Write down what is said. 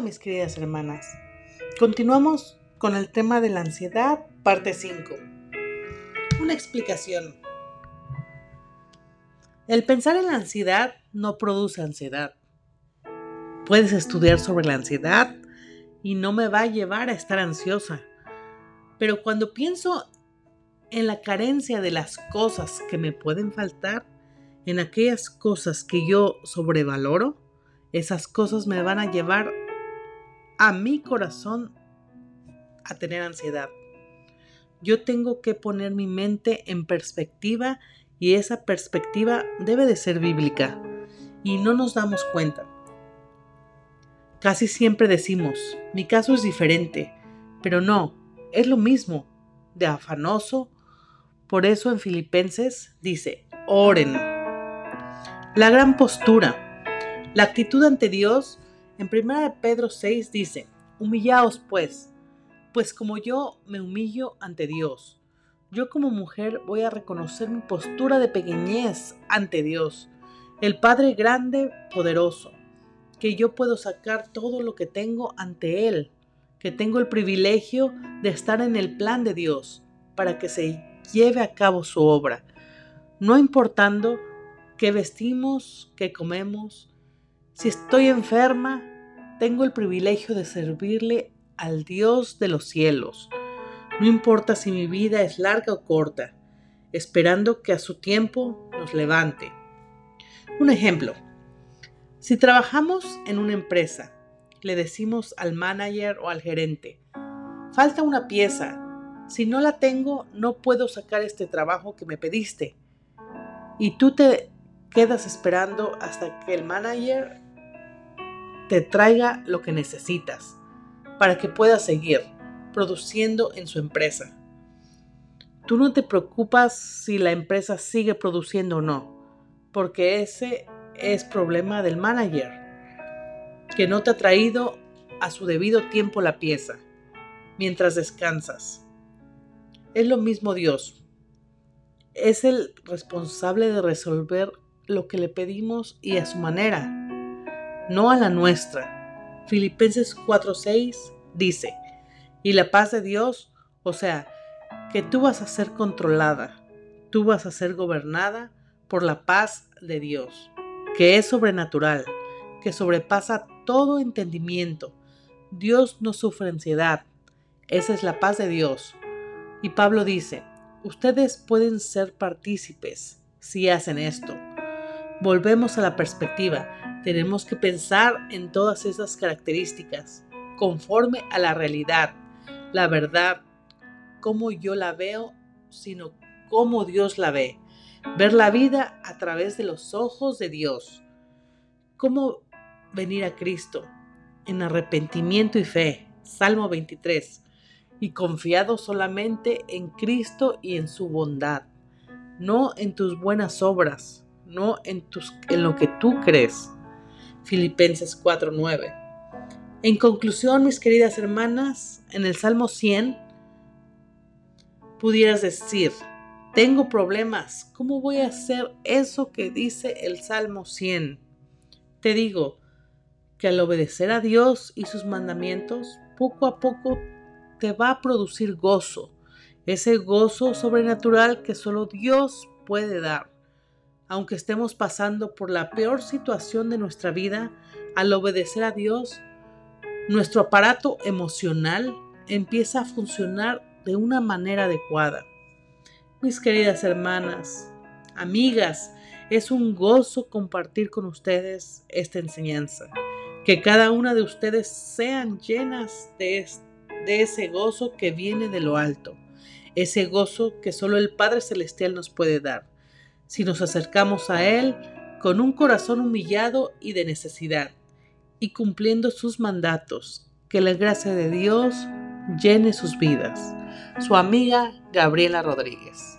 mis queridas hermanas. Continuamos con el tema de la ansiedad, parte 5. Una explicación. El pensar en la ansiedad no produce ansiedad. Puedes estudiar sobre la ansiedad y no me va a llevar a estar ansiosa. Pero cuando pienso en la carencia de las cosas que me pueden faltar, en aquellas cosas que yo sobrevaloro, esas cosas me van a llevar a mi corazón a tener ansiedad. Yo tengo que poner mi mente en perspectiva y esa perspectiva debe de ser bíblica y no nos damos cuenta. Casi siempre decimos, mi caso es diferente, pero no, es lo mismo, de afanoso. Por eso en Filipenses dice, oren. La gran postura. La actitud ante Dios, en 1 Pedro 6 dice, humillaos pues, pues como yo me humillo ante Dios. Yo como mujer voy a reconocer mi postura de pequeñez ante Dios, el Padre grande, poderoso, que yo puedo sacar todo lo que tengo ante Él, que tengo el privilegio de estar en el plan de Dios para que se lleve a cabo su obra, no importando qué vestimos, qué comemos, si estoy enferma, tengo el privilegio de servirle al Dios de los cielos. No importa si mi vida es larga o corta, esperando que a su tiempo nos levante. Un ejemplo. Si trabajamos en una empresa, le decimos al manager o al gerente, falta una pieza. Si no la tengo, no puedo sacar este trabajo que me pediste. Y tú te quedas esperando hasta que el manager te traiga lo que necesitas para que puedas seguir produciendo en su empresa. Tú no te preocupas si la empresa sigue produciendo o no, porque ese es problema del manager, que no te ha traído a su debido tiempo la pieza, mientras descansas. Es lo mismo Dios. Es el responsable de resolver lo que le pedimos y a su manera no a la nuestra. Filipenses 4:6 dice, y la paz de Dios, o sea, que tú vas a ser controlada, tú vas a ser gobernada por la paz de Dios, que es sobrenatural, que sobrepasa todo entendimiento. Dios no sufre ansiedad, esa es la paz de Dios. Y Pablo dice, ustedes pueden ser partícipes si hacen esto. Volvemos a la perspectiva tenemos que pensar en todas esas características conforme a la realidad, la verdad, como yo la veo, sino como Dios la ve. Ver la vida a través de los ojos de Dios. ¿Cómo venir a Cristo? En arrepentimiento y fe. Salmo 23. Y confiado solamente en Cristo y en su bondad, no en tus buenas obras, no en, tus, en lo que tú crees. Filipenses 4:9. En conclusión, mis queridas hermanas, en el Salmo 100 pudieras decir, tengo problemas, ¿cómo voy a hacer eso que dice el Salmo 100? Te digo que al obedecer a Dios y sus mandamientos, poco a poco te va a producir gozo, ese gozo sobrenatural que solo Dios puede dar aunque estemos pasando por la peor situación de nuestra vida, al obedecer a Dios, nuestro aparato emocional empieza a funcionar de una manera adecuada. Mis queridas hermanas, amigas, es un gozo compartir con ustedes esta enseñanza. Que cada una de ustedes sean llenas de, ese gozo que viene de lo alto, ese gozo que solo el Padre Celestial nos puede dar si nos acercamos a Él con un corazón humillado y de necesidad, y cumpliendo sus mandatos. Que la gracia de Dios llene sus vidas. Su amiga Gabriela Rodríguez.